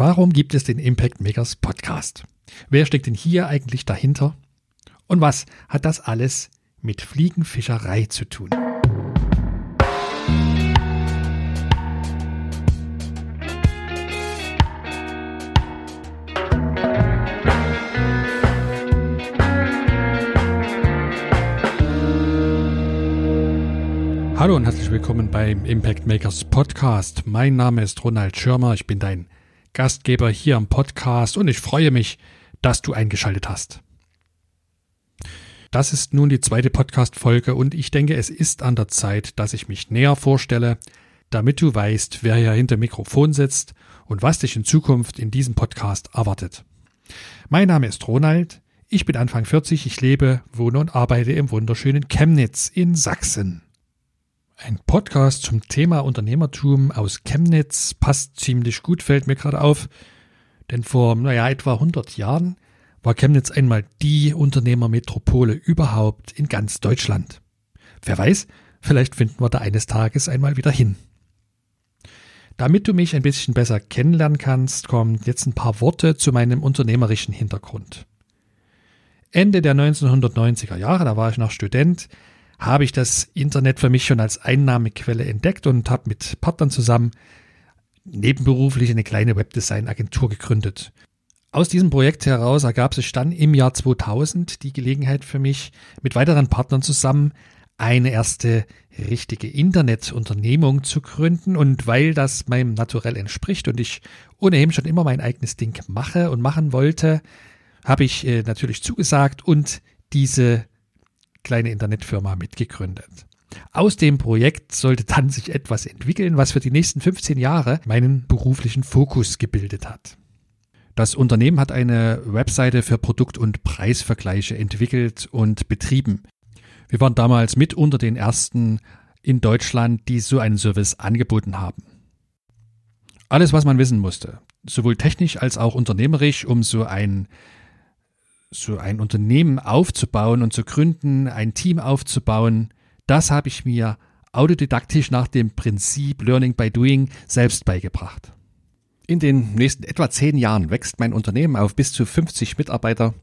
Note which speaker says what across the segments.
Speaker 1: Warum gibt es den Impact Makers Podcast? Wer steckt denn hier eigentlich dahinter? Und was hat das alles mit Fliegenfischerei zu tun? Hallo und herzlich willkommen beim Impact Makers Podcast. Mein Name ist Ronald Schirmer, ich bin dein Gastgeber hier am Podcast und ich freue mich, dass du eingeschaltet hast. Das ist nun die zweite Podcast-Folge und ich denke, es ist an der Zeit, dass ich mich näher vorstelle, damit du weißt, wer hier hinter Mikrofon sitzt und was dich in Zukunft in diesem Podcast erwartet. Mein Name ist Ronald, ich bin Anfang 40, ich lebe, wohne und arbeite im wunderschönen Chemnitz in Sachsen. Ein Podcast zum Thema Unternehmertum aus Chemnitz passt ziemlich gut, fällt mir gerade auf. Denn vor, naja, etwa 100 Jahren war Chemnitz einmal die Unternehmermetropole überhaupt in ganz Deutschland. Wer weiß, vielleicht finden wir da eines Tages einmal wieder hin. Damit du mich ein bisschen besser kennenlernen kannst, kommen jetzt ein paar Worte zu meinem unternehmerischen Hintergrund. Ende der 1990er Jahre, da war ich noch Student, habe ich das Internet für mich schon als Einnahmequelle entdeckt und habe mit Partnern zusammen nebenberuflich eine kleine Webdesign-Agentur gegründet. Aus diesem Projekt heraus ergab sich dann im Jahr 2000 die Gelegenheit für mich, mit weiteren Partnern zusammen eine erste richtige Internetunternehmung zu gründen. Und weil das meinem Naturell entspricht und ich ohnehin schon immer mein eigenes Ding mache und machen wollte, habe ich äh, natürlich zugesagt und diese kleine Internetfirma mitgegründet. Aus dem Projekt sollte dann sich etwas entwickeln, was für die nächsten 15 Jahre meinen beruflichen Fokus gebildet hat. Das Unternehmen hat eine Webseite für Produkt- und Preisvergleiche entwickelt und betrieben. Wir waren damals mit unter den ersten in Deutschland, die so einen Service angeboten haben. Alles, was man wissen musste, sowohl technisch als auch unternehmerisch, um so ein so ein Unternehmen aufzubauen und zu gründen, ein Team aufzubauen, das habe ich mir autodidaktisch nach dem Prinzip Learning by Doing selbst beigebracht. In den nächsten etwa zehn Jahren wächst mein Unternehmen auf bis zu 50 Mitarbeiter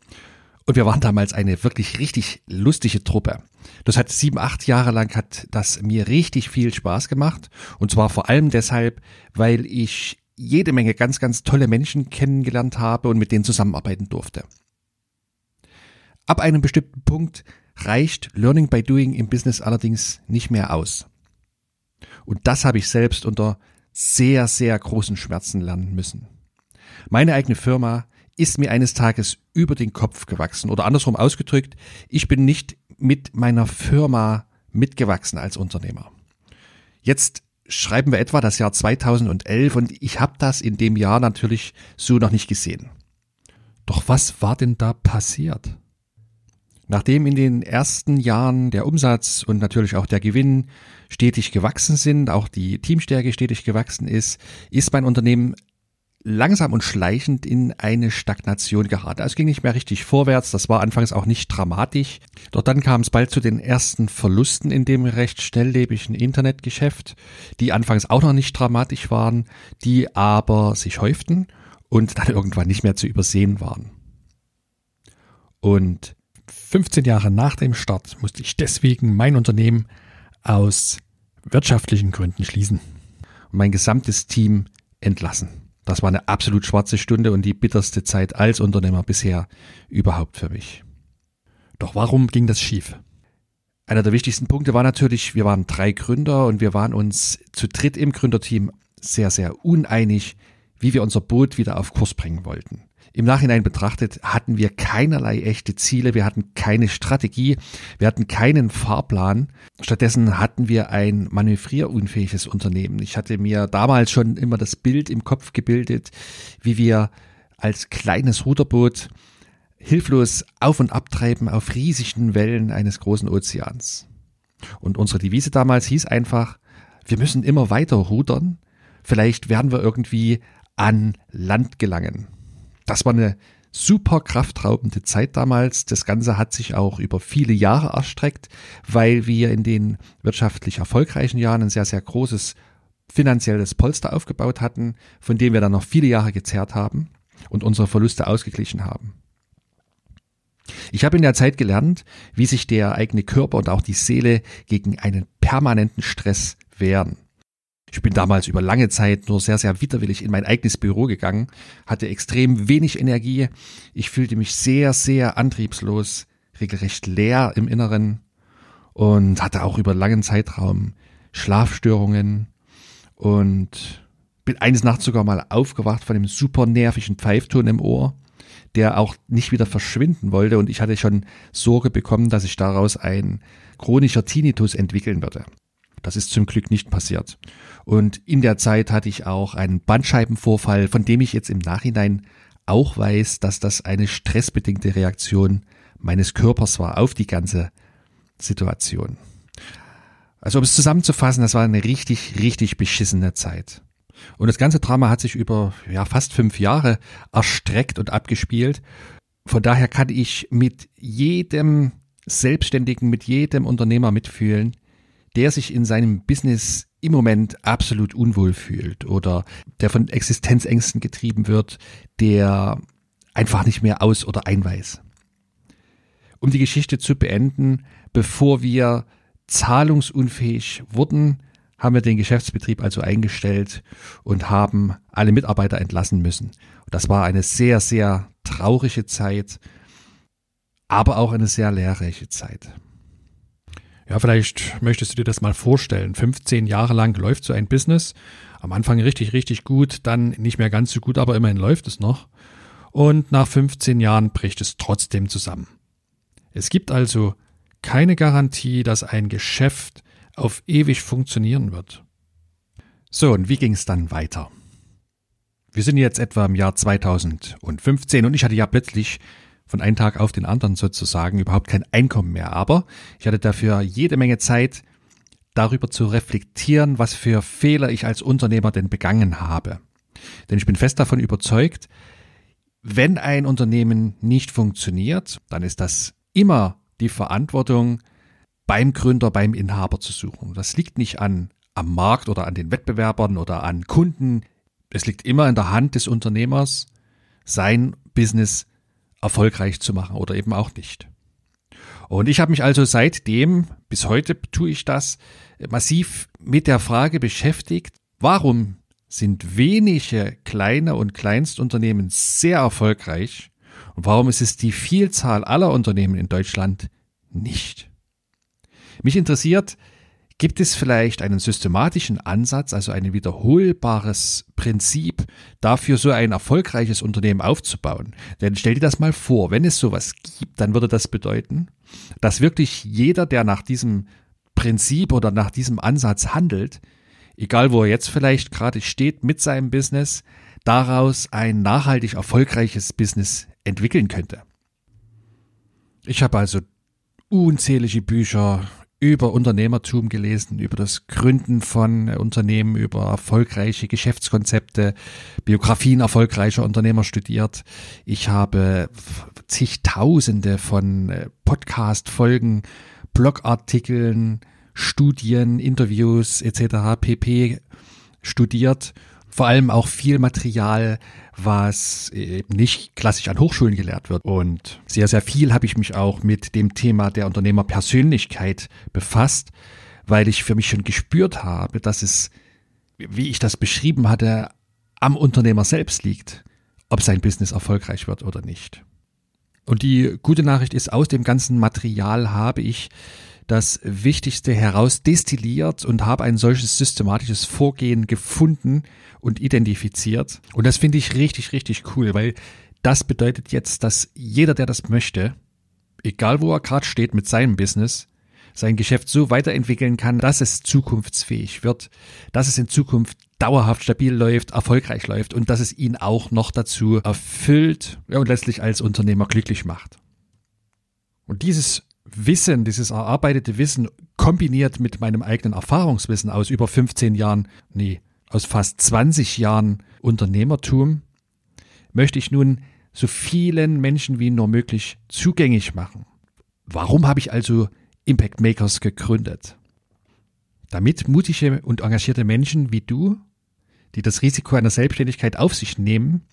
Speaker 1: und wir waren damals eine wirklich richtig lustige Truppe. Das hat sieben, acht Jahre lang hat das mir richtig viel Spaß gemacht und zwar vor allem deshalb, weil ich jede Menge ganz, ganz tolle Menschen kennengelernt habe und mit denen zusammenarbeiten durfte. Ab einem bestimmten Punkt reicht Learning by Doing im Business allerdings nicht mehr aus. Und das habe ich selbst unter sehr, sehr großen Schmerzen lernen müssen. Meine eigene Firma ist mir eines Tages über den Kopf gewachsen oder andersrum ausgedrückt, ich bin nicht mit meiner Firma mitgewachsen als Unternehmer. Jetzt schreiben wir etwa das Jahr 2011 und ich habe das in dem Jahr natürlich so noch nicht gesehen. Doch was war denn da passiert? Nachdem in den ersten Jahren der Umsatz und natürlich auch der Gewinn stetig gewachsen sind, auch die Teamstärke stetig gewachsen ist, ist mein Unternehmen langsam und schleichend in eine Stagnation geraten. Also es ging nicht mehr richtig vorwärts, das war anfangs auch nicht dramatisch. Doch dann kam es bald zu den ersten Verlusten in dem recht schnelllebigen Internetgeschäft, die anfangs auch noch nicht dramatisch waren, die aber sich häuften und dann irgendwann nicht mehr zu übersehen waren. Und 15 Jahre nach dem Start musste ich deswegen mein Unternehmen aus wirtschaftlichen Gründen schließen und mein gesamtes Team entlassen. Das war eine absolut schwarze Stunde und die bitterste Zeit als Unternehmer bisher überhaupt für mich. Doch warum ging das schief? Einer der wichtigsten Punkte war natürlich, wir waren drei Gründer und wir waren uns zu dritt im Gründerteam sehr, sehr uneinig, wie wir unser Boot wieder auf Kurs bringen wollten. Im Nachhinein betrachtet hatten wir keinerlei echte Ziele, wir hatten keine Strategie, wir hatten keinen Fahrplan. Stattdessen hatten wir ein manövrierunfähiges Unternehmen. Ich hatte mir damals schon immer das Bild im Kopf gebildet, wie wir als kleines Ruderboot hilflos auf und abtreiben auf riesigen Wellen eines großen Ozeans. Und unsere Devise damals hieß einfach, wir müssen immer weiter rudern, vielleicht werden wir irgendwie an Land gelangen. Das war eine super kraftraubende Zeit damals. Das Ganze hat sich auch über viele Jahre erstreckt, weil wir in den wirtschaftlich erfolgreichen Jahren ein sehr, sehr großes
Speaker 2: finanzielles Polster aufgebaut hatten, von dem wir dann noch viele Jahre gezerrt haben und unsere Verluste ausgeglichen haben. Ich habe in der Zeit gelernt, wie sich der eigene Körper und auch die Seele gegen einen permanenten Stress wehren. Ich bin damals über lange Zeit nur sehr, sehr widerwillig in mein eigenes Büro gegangen, hatte extrem wenig Energie, ich fühlte mich sehr, sehr antriebslos, regelrecht leer im Inneren und hatte auch über langen Zeitraum Schlafstörungen und bin eines Nachts sogar mal aufgewacht von einem super nervigen Pfeifton im Ohr, der auch nicht wieder verschwinden wollte und ich hatte schon Sorge bekommen, dass sich daraus ein chronischer Tinnitus entwickeln würde. Das ist zum Glück nicht passiert. Und in der Zeit hatte ich auch einen Bandscheibenvorfall, von dem ich jetzt im Nachhinein auch weiß, dass das eine stressbedingte Reaktion meines Körpers war auf die ganze Situation. Also um es zusammenzufassen, das war eine richtig, richtig beschissene Zeit. Und das ganze Drama hat sich über ja, fast fünf Jahre erstreckt und abgespielt. Von daher kann ich mit jedem Selbstständigen, mit jedem Unternehmer mitfühlen, der sich in seinem Business im Moment absolut unwohl fühlt oder der von Existenzängsten getrieben wird, der einfach nicht mehr aus oder einweist. Um die Geschichte zu beenden, bevor wir zahlungsunfähig wurden, haben wir den Geschäftsbetrieb also eingestellt und haben alle Mitarbeiter entlassen müssen. das war eine sehr, sehr traurige Zeit, aber auch eine sehr lehrreiche Zeit.
Speaker 1: Ja, vielleicht möchtest du dir das mal vorstellen. 15 Jahre lang läuft so ein Business. Am Anfang richtig, richtig gut, dann nicht mehr ganz so gut, aber immerhin läuft es noch. Und nach 15 Jahren bricht es trotzdem zusammen. Es gibt also keine Garantie, dass ein Geschäft auf ewig funktionieren wird.
Speaker 2: So, und wie ging es dann weiter? Wir sind jetzt etwa im Jahr 2015 und ich hatte ja plötzlich von einem Tag auf den anderen sozusagen überhaupt kein Einkommen mehr. Aber ich hatte dafür jede Menge Zeit, darüber zu reflektieren, was für Fehler ich als Unternehmer denn begangen habe. Denn ich bin fest davon überzeugt, wenn ein Unternehmen nicht funktioniert, dann ist das immer die Verantwortung beim Gründer, beim Inhaber zu suchen. Das liegt nicht an am Markt oder an den Wettbewerbern oder an Kunden. Es liegt immer in der Hand des Unternehmers, sein Business erfolgreich zu machen oder eben auch nicht. Und ich habe mich also seitdem, bis heute tue ich das, massiv mit der Frage beschäftigt, warum sind wenige kleine und Kleinstunternehmen sehr erfolgreich und warum ist es die Vielzahl aller Unternehmen in Deutschland nicht? Mich interessiert, gibt es vielleicht einen systematischen Ansatz, also ein wiederholbares Prinzip dafür, so ein erfolgreiches Unternehmen aufzubauen? Denn stell dir das mal vor, wenn es sowas gibt, dann würde das bedeuten, dass wirklich jeder, der nach diesem Prinzip oder nach diesem Ansatz handelt, egal wo er jetzt vielleicht gerade steht mit seinem Business, daraus ein nachhaltig erfolgreiches Business entwickeln könnte. Ich habe also unzählige Bücher über Unternehmertum gelesen, über das Gründen von Unternehmen, über erfolgreiche Geschäftskonzepte, Biografien erfolgreicher Unternehmer studiert. Ich habe zigtausende von äh, Podcast-Folgen, Blogartikeln, Studien, Interviews etc. pp. studiert vor allem auch viel Material, was eben nicht klassisch an Hochschulen gelehrt wird. Und sehr, sehr viel habe ich mich auch mit dem Thema der Unternehmerpersönlichkeit befasst, weil ich für mich schon gespürt habe, dass es, wie ich das beschrieben hatte, am Unternehmer selbst liegt, ob sein Business erfolgreich wird oder nicht. Und die gute Nachricht ist, aus dem ganzen Material habe ich das Wichtigste herausdestilliert und habe ein solches systematisches Vorgehen gefunden und identifiziert. Und das finde ich richtig, richtig cool, weil das bedeutet jetzt, dass jeder, der das möchte, egal wo er gerade steht mit seinem Business, sein Geschäft so weiterentwickeln kann, dass es zukunftsfähig wird, dass es in Zukunft dauerhaft stabil läuft, erfolgreich läuft und dass es ihn auch noch dazu erfüllt und letztlich als Unternehmer glücklich macht. Und dieses Wissen, dieses erarbeitete Wissen kombiniert mit meinem eigenen Erfahrungswissen aus über 15 Jahren, nee, aus fast 20 Jahren Unternehmertum, möchte ich nun so vielen Menschen wie nur möglich zugänglich machen. Warum habe ich also Impact Makers gegründet? damit mutige und engagierte Menschen wie du, die das Risiko einer Selbstständigkeit auf sich nehmen,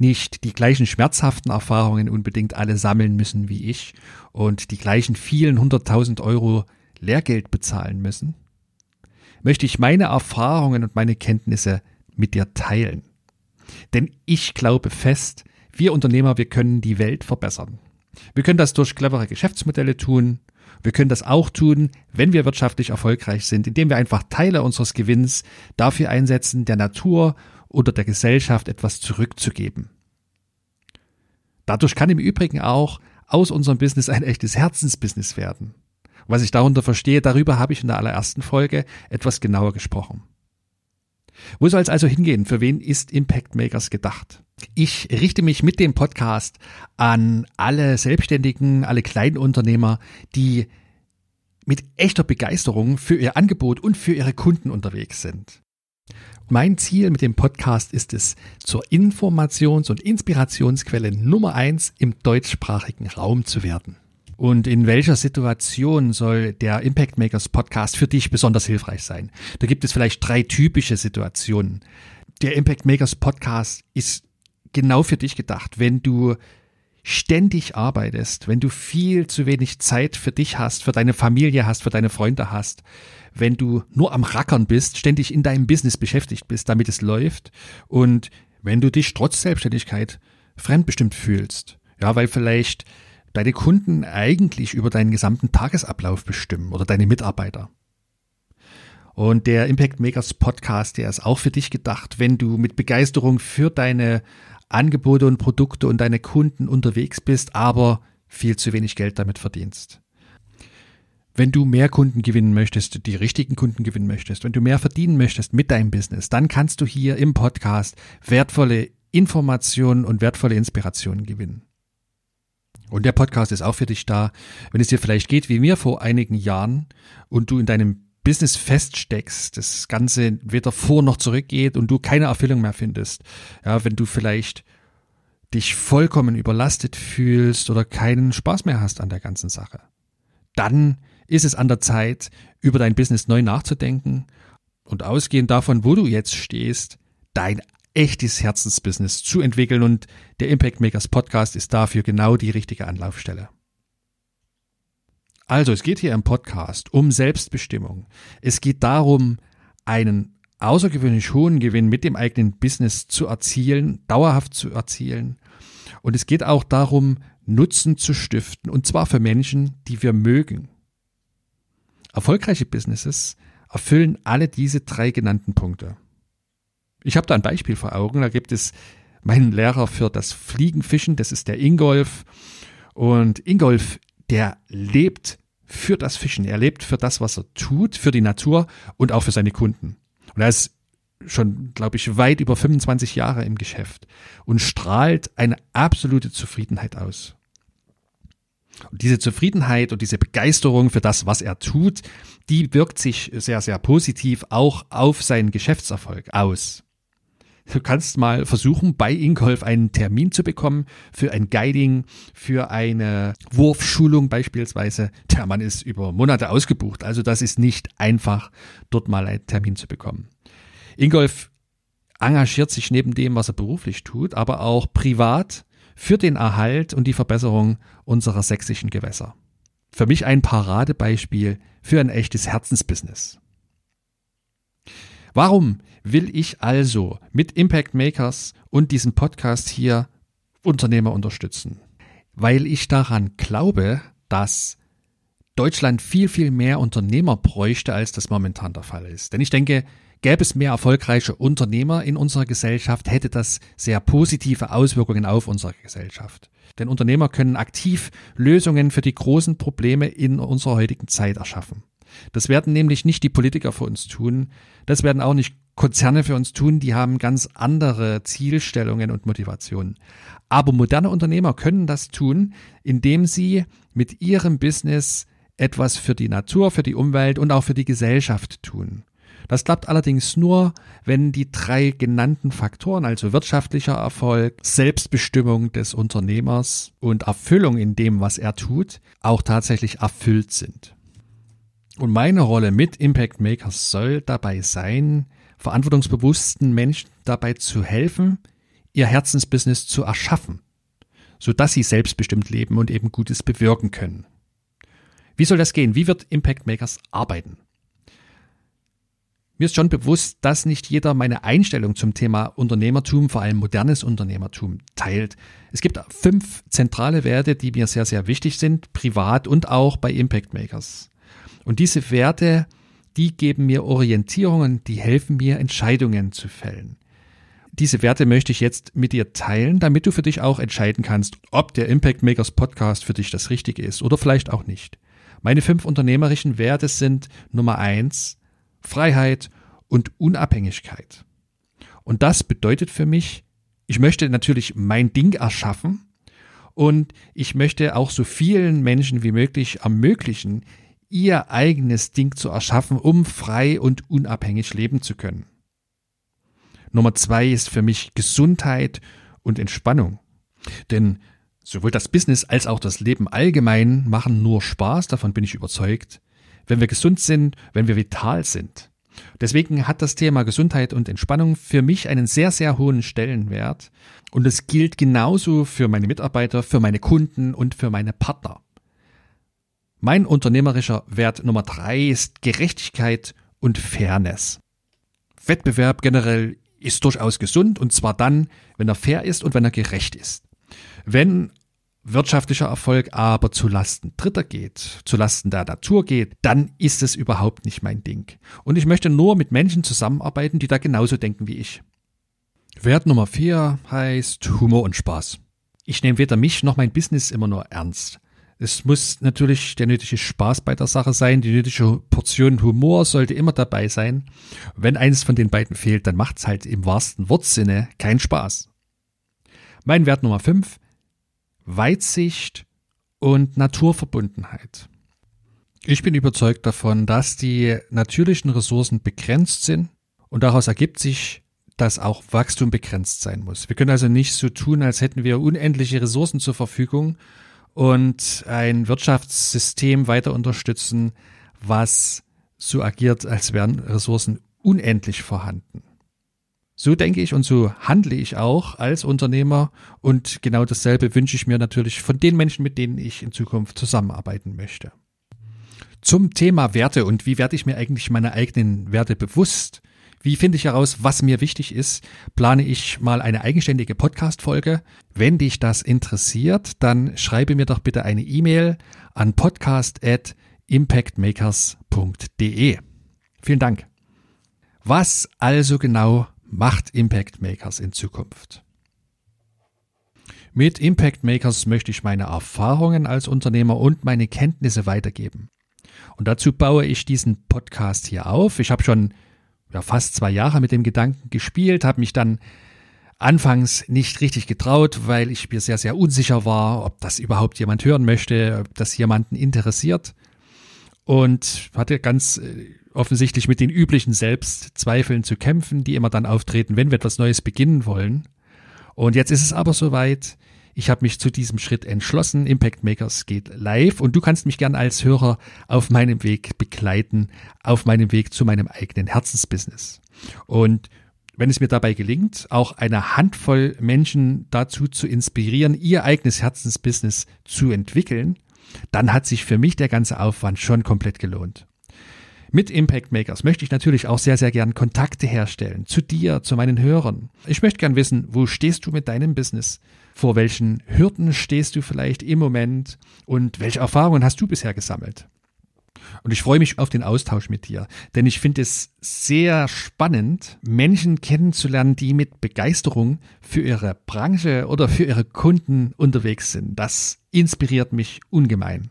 Speaker 2: nicht die gleichen schmerzhaften Erfahrungen unbedingt alle sammeln müssen wie ich und die gleichen vielen hunderttausend Euro Lehrgeld bezahlen müssen, möchte ich meine Erfahrungen und meine Kenntnisse mit dir teilen. Denn ich glaube fest, wir Unternehmer, wir können die Welt verbessern. Wir können das durch clevere Geschäftsmodelle tun. Wir können das auch tun, wenn wir wirtschaftlich erfolgreich sind, indem wir einfach Teile unseres Gewinns dafür einsetzen, der Natur oder der Gesellschaft etwas zurückzugeben. Dadurch kann im Übrigen auch aus unserem Business ein echtes Herzensbusiness werden. Was ich darunter verstehe, darüber habe ich in der allerersten Folge etwas genauer gesprochen. Wo soll es also hingehen? Für wen ist Impact Makers gedacht? Ich richte mich mit dem Podcast an alle Selbstständigen, alle Kleinunternehmer, die mit echter Begeisterung für ihr Angebot und für ihre Kunden unterwegs sind. Mein Ziel mit dem Podcast ist es, zur Informations- und Inspirationsquelle Nummer eins im deutschsprachigen Raum zu werden. Und in welcher Situation soll der Impact Makers Podcast für dich besonders hilfreich sein? Da gibt es vielleicht drei typische Situationen. Der Impact Makers Podcast ist genau für dich gedacht, wenn du ständig arbeitest, wenn du viel zu wenig Zeit für dich hast, für deine Familie hast, für deine Freunde hast, wenn du nur am Rackern bist, ständig in deinem Business beschäftigt bist, damit es läuft und wenn du dich trotz Selbstständigkeit fremdbestimmt fühlst. Ja, weil vielleicht deine Kunden eigentlich über deinen gesamten Tagesablauf bestimmen oder deine Mitarbeiter. Und der Impact Makers Podcast, der ist auch für dich gedacht, wenn du mit Begeisterung für deine Angebote und Produkte und deine Kunden unterwegs bist, aber viel zu wenig Geld damit verdienst. Wenn du mehr Kunden gewinnen möchtest, die richtigen Kunden gewinnen möchtest, wenn du mehr verdienen möchtest mit deinem Business, dann kannst du hier im Podcast wertvolle Informationen und wertvolle Inspirationen gewinnen. Und der Podcast ist auch für dich da, wenn es dir vielleicht geht wie mir vor einigen Jahren und du in deinem Business feststeckst, das Ganze weder vor noch zurückgeht und du keine Erfüllung mehr findest. Ja, wenn du vielleicht dich vollkommen überlastet fühlst oder keinen Spaß mehr hast an der ganzen Sache, dann ist es an der Zeit, über dein Business neu nachzudenken und ausgehend davon, wo du jetzt stehst, dein echtes Herzensbusiness zu entwickeln und der Impact Makers Podcast ist dafür genau die richtige Anlaufstelle. Also, es geht hier im Podcast um Selbstbestimmung. Es geht darum, einen außergewöhnlich hohen Gewinn mit dem eigenen Business zu erzielen, dauerhaft zu erzielen. Und es geht auch darum, Nutzen zu stiften, und zwar für Menschen, die wir mögen. Erfolgreiche Businesses erfüllen alle diese drei genannten Punkte. Ich habe da ein Beispiel vor Augen. Da gibt es meinen Lehrer für das Fliegenfischen, das ist der Ingolf. Und Ingolf, der lebt für das Fischen. Er lebt für das, was er tut, für die Natur und auch für seine Kunden. Und er ist schon, glaube ich, weit über 25 Jahre im Geschäft und strahlt eine absolute Zufriedenheit aus. Und diese Zufriedenheit und diese Begeisterung für das, was er tut, die wirkt sich sehr, sehr positiv auch auf seinen Geschäftserfolg aus. Du kannst mal versuchen, bei Ingolf einen Termin zu bekommen für ein Guiding, für eine Wurfschulung beispielsweise. Der Mann ist über Monate ausgebucht, also das ist nicht einfach, dort mal einen Termin zu bekommen. Ingolf engagiert sich neben dem, was er beruflich tut, aber auch privat für den Erhalt und die Verbesserung unserer sächsischen Gewässer. Für mich ein Paradebeispiel für ein echtes Herzensbusiness. Warum will ich also mit Impact Makers und diesem Podcast hier Unternehmer unterstützen? Weil ich daran glaube, dass Deutschland viel, viel mehr Unternehmer bräuchte, als das momentan der Fall ist. Denn ich denke, Gäbe es mehr erfolgreiche Unternehmer in unserer Gesellschaft, hätte das sehr positive Auswirkungen auf unsere Gesellschaft. Denn Unternehmer können aktiv Lösungen für die großen Probleme in unserer heutigen Zeit erschaffen. Das werden nämlich nicht die Politiker für uns tun, das werden auch nicht Konzerne für uns tun, die haben ganz andere Zielstellungen und Motivationen. Aber moderne Unternehmer können das tun, indem sie mit ihrem Business etwas für die Natur, für die Umwelt und auch für die Gesellschaft tun. Das klappt allerdings nur, wenn die drei genannten Faktoren, also wirtschaftlicher Erfolg, Selbstbestimmung des Unternehmers und Erfüllung in dem, was er tut, auch tatsächlich erfüllt sind. Und meine Rolle mit Impact Makers soll dabei sein, verantwortungsbewussten Menschen dabei zu helfen, ihr Herzensbusiness zu erschaffen, sodass sie selbstbestimmt leben und eben Gutes bewirken können. Wie soll das gehen? Wie wird Impact Makers arbeiten? Mir ist schon bewusst, dass nicht jeder meine Einstellung zum Thema Unternehmertum, vor allem modernes Unternehmertum, teilt. Es gibt fünf zentrale Werte, die mir sehr, sehr wichtig sind, privat und auch bei Impact Makers. Und diese Werte, die geben mir Orientierungen, die helfen mir, Entscheidungen zu fällen. Diese Werte möchte ich jetzt mit dir teilen, damit du für dich auch entscheiden kannst, ob der Impact Makers Podcast für dich das Richtige ist oder vielleicht auch nicht. Meine fünf unternehmerischen Werte sind Nummer eins, Freiheit und Unabhängigkeit. Und das bedeutet für mich, ich möchte natürlich mein Ding erschaffen und ich möchte auch so vielen Menschen wie möglich ermöglichen, ihr eigenes Ding zu erschaffen, um frei und unabhängig leben zu können. Nummer zwei ist für mich Gesundheit und Entspannung. Denn sowohl das Business als auch das Leben allgemein machen nur Spaß, davon bin ich überzeugt, wenn wir gesund sind, wenn wir vital sind. Deswegen hat das Thema Gesundheit und Entspannung für mich einen sehr, sehr hohen Stellenwert. Und es gilt genauso für meine Mitarbeiter, für meine Kunden und für meine Partner. Mein unternehmerischer Wert Nummer drei ist Gerechtigkeit und Fairness. Wettbewerb generell ist durchaus gesund und zwar dann, wenn er fair ist und wenn er gerecht ist. Wenn wirtschaftlicher Erfolg aber zu Lasten Dritter geht, zu Lasten der Natur geht, dann ist es überhaupt nicht mein Ding. Und ich möchte nur mit Menschen zusammenarbeiten, die da genauso denken wie ich. Wert Nummer vier heißt Humor und Spaß. Ich nehme weder mich noch mein Business immer nur ernst. Es muss natürlich der nötige Spaß bei der Sache sein, die nötige Portion Humor sollte immer dabei sein. Wenn eines von den beiden fehlt, dann macht es halt im wahrsten Wortsinne keinen Spaß. Mein Wert Nummer fünf Weitsicht und Naturverbundenheit. Ich bin überzeugt davon, dass die natürlichen Ressourcen begrenzt sind und daraus ergibt sich, dass auch Wachstum begrenzt sein muss. Wir können also nicht so tun, als hätten wir unendliche Ressourcen zur Verfügung und ein Wirtschaftssystem weiter unterstützen, was so agiert, als wären Ressourcen unendlich vorhanden. So denke ich und so handle ich auch als Unternehmer und genau dasselbe wünsche ich mir natürlich von den Menschen, mit denen ich in Zukunft zusammenarbeiten möchte. Zum Thema Werte und wie werde ich mir eigentlich meine eigenen Werte bewusst? Wie finde ich heraus, was mir wichtig ist? Plane ich mal eine eigenständige Podcast-Folge? Wenn dich das interessiert, dann schreibe mir doch bitte eine E-Mail an podcast@impactmakers.de. Vielen Dank. Was also genau macht Impact Makers in Zukunft. Mit Impact Makers möchte ich meine Erfahrungen als Unternehmer und meine Kenntnisse weitergeben. Und dazu baue ich diesen Podcast hier auf. Ich habe schon ja, fast zwei Jahre mit dem Gedanken gespielt, habe mich dann anfangs nicht richtig getraut, weil ich mir sehr, sehr unsicher war, ob das überhaupt jemand hören möchte, ob das jemanden interessiert. Und hatte ganz äh, offensichtlich mit den üblichen Selbstzweifeln zu kämpfen, die immer dann auftreten, wenn wir etwas Neues beginnen wollen. Und jetzt ist es aber soweit. Ich habe mich zu diesem Schritt entschlossen. Impact Makers geht live und du kannst mich gern als Hörer auf meinem Weg begleiten, auf meinem Weg zu meinem eigenen Herzensbusiness. Und wenn es mir dabei gelingt, auch eine Handvoll Menschen dazu zu inspirieren, ihr eigenes Herzensbusiness zu entwickeln, dann hat sich für mich der ganze Aufwand schon komplett gelohnt. Mit Impact Makers möchte ich natürlich auch sehr, sehr gern Kontakte herstellen zu dir, zu meinen Hörern. Ich möchte gern wissen, wo stehst du mit deinem Business? Vor welchen Hürden stehst du vielleicht im Moment? Und welche Erfahrungen hast du bisher gesammelt? Und ich freue mich auf den Austausch mit dir, denn ich finde es sehr spannend, Menschen kennenzulernen, die mit Begeisterung für ihre Branche oder für ihre Kunden unterwegs sind. Das inspiriert mich ungemein.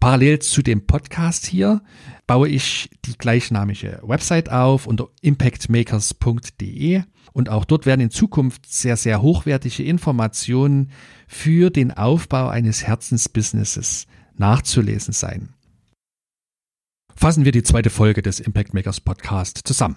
Speaker 2: Parallel zu dem Podcast hier baue ich die gleichnamige Website auf unter impactmakers.de und auch dort werden in Zukunft sehr, sehr hochwertige Informationen für den Aufbau eines Herzensbusinesses nachzulesen sein. Fassen wir die zweite Folge des Impact Makers Podcast zusammen.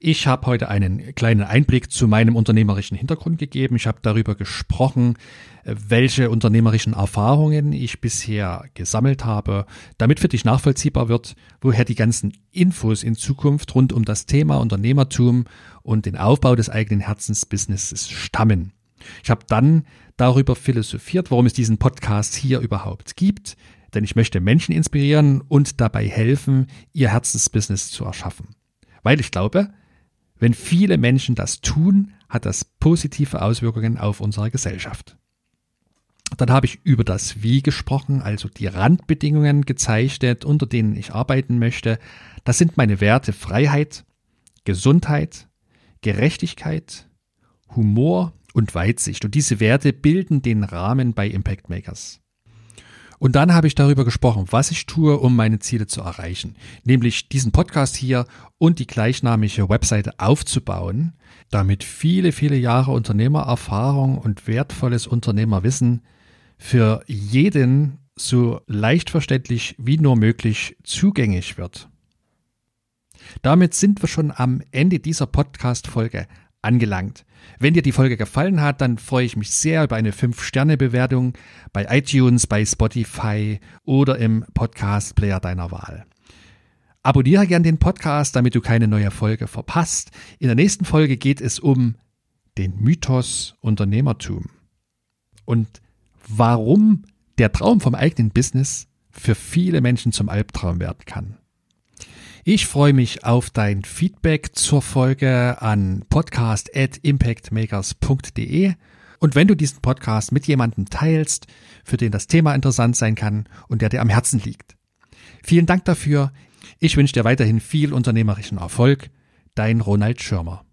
Speaker 2: Ich habe heute einen kleinen Einblick zu meinem unternehmerischen Hintergrund gegeben. Ich habe darüber gesprochen, welche unternehmerischen Erfahrungen ich bisher gesammelt habe, damit für dich nachvollziehbar wird, woher die ganzen Infos in Zukunft rund um das Thema Unternehmertum und den Aufbau des eigenen Herzensbusinesses stammen. Ich habe dann darüber philosophiert, warum es diesen Podcast hier überhaupt gibt, denn ich möchte Menschen inspirieren und dabei helfen, ihr Herzensbusiness zu erschaffen. Weil ich glaube, wenn viele Menschen das tun, hat das positive Auswirkungen auf unsere Gesellschaft. Dann habe ich über das Wie gesprochen, also die Randbedingungen gezeichnet, unter denen ich arbeiten möchte. Das sind meine Werte Freiheit, Gesundheit, Gerechtigkeit, Humor und Weitsicht. Und diese Werte bilden den Rahmen bei Impact Makers. Und dann habe ich darüber gesprochen, was ich tue, um meine Ziele zu erreichen. Nämlich diesen Podcast hier und die gleichnamige Webseite aufzubauen, damit viele, viele Jahre Unternehmererfahrung und wertvolles Unternehmerwissen für jeden so leicht verständlich wie nur möglich zugänglich wird. Damit sind wir schon am Ende dieser Podcast-Folge angelangt. Wenn dir die Folge gefallen hat, dann freue ich mich sehr über eine 5-Sterne-Bewertung bei iTunes, bei Spotify oder im Podcast-Player deiner Wahl. Abonniere gern den Podcast, damit du keine neue Folge verpasst. In der nächsten Folge geht es um den Mythos Unternehmertum und warum der Traum vom eigenen Business für viele Menschen zum Albtraum werden kann. Ich freue mich auf dein Feedback zur Folge an podcast@impactmakers.de und wenn du diesen Podcast mit jemandem teilst, für den das Thema interessant sein kann und der dir am Herzen liegt. Vielen Dank dafür. Ich wünsche dir weiterhin viel unternehmerischen Erfolg. Dein Ronald Schirmer.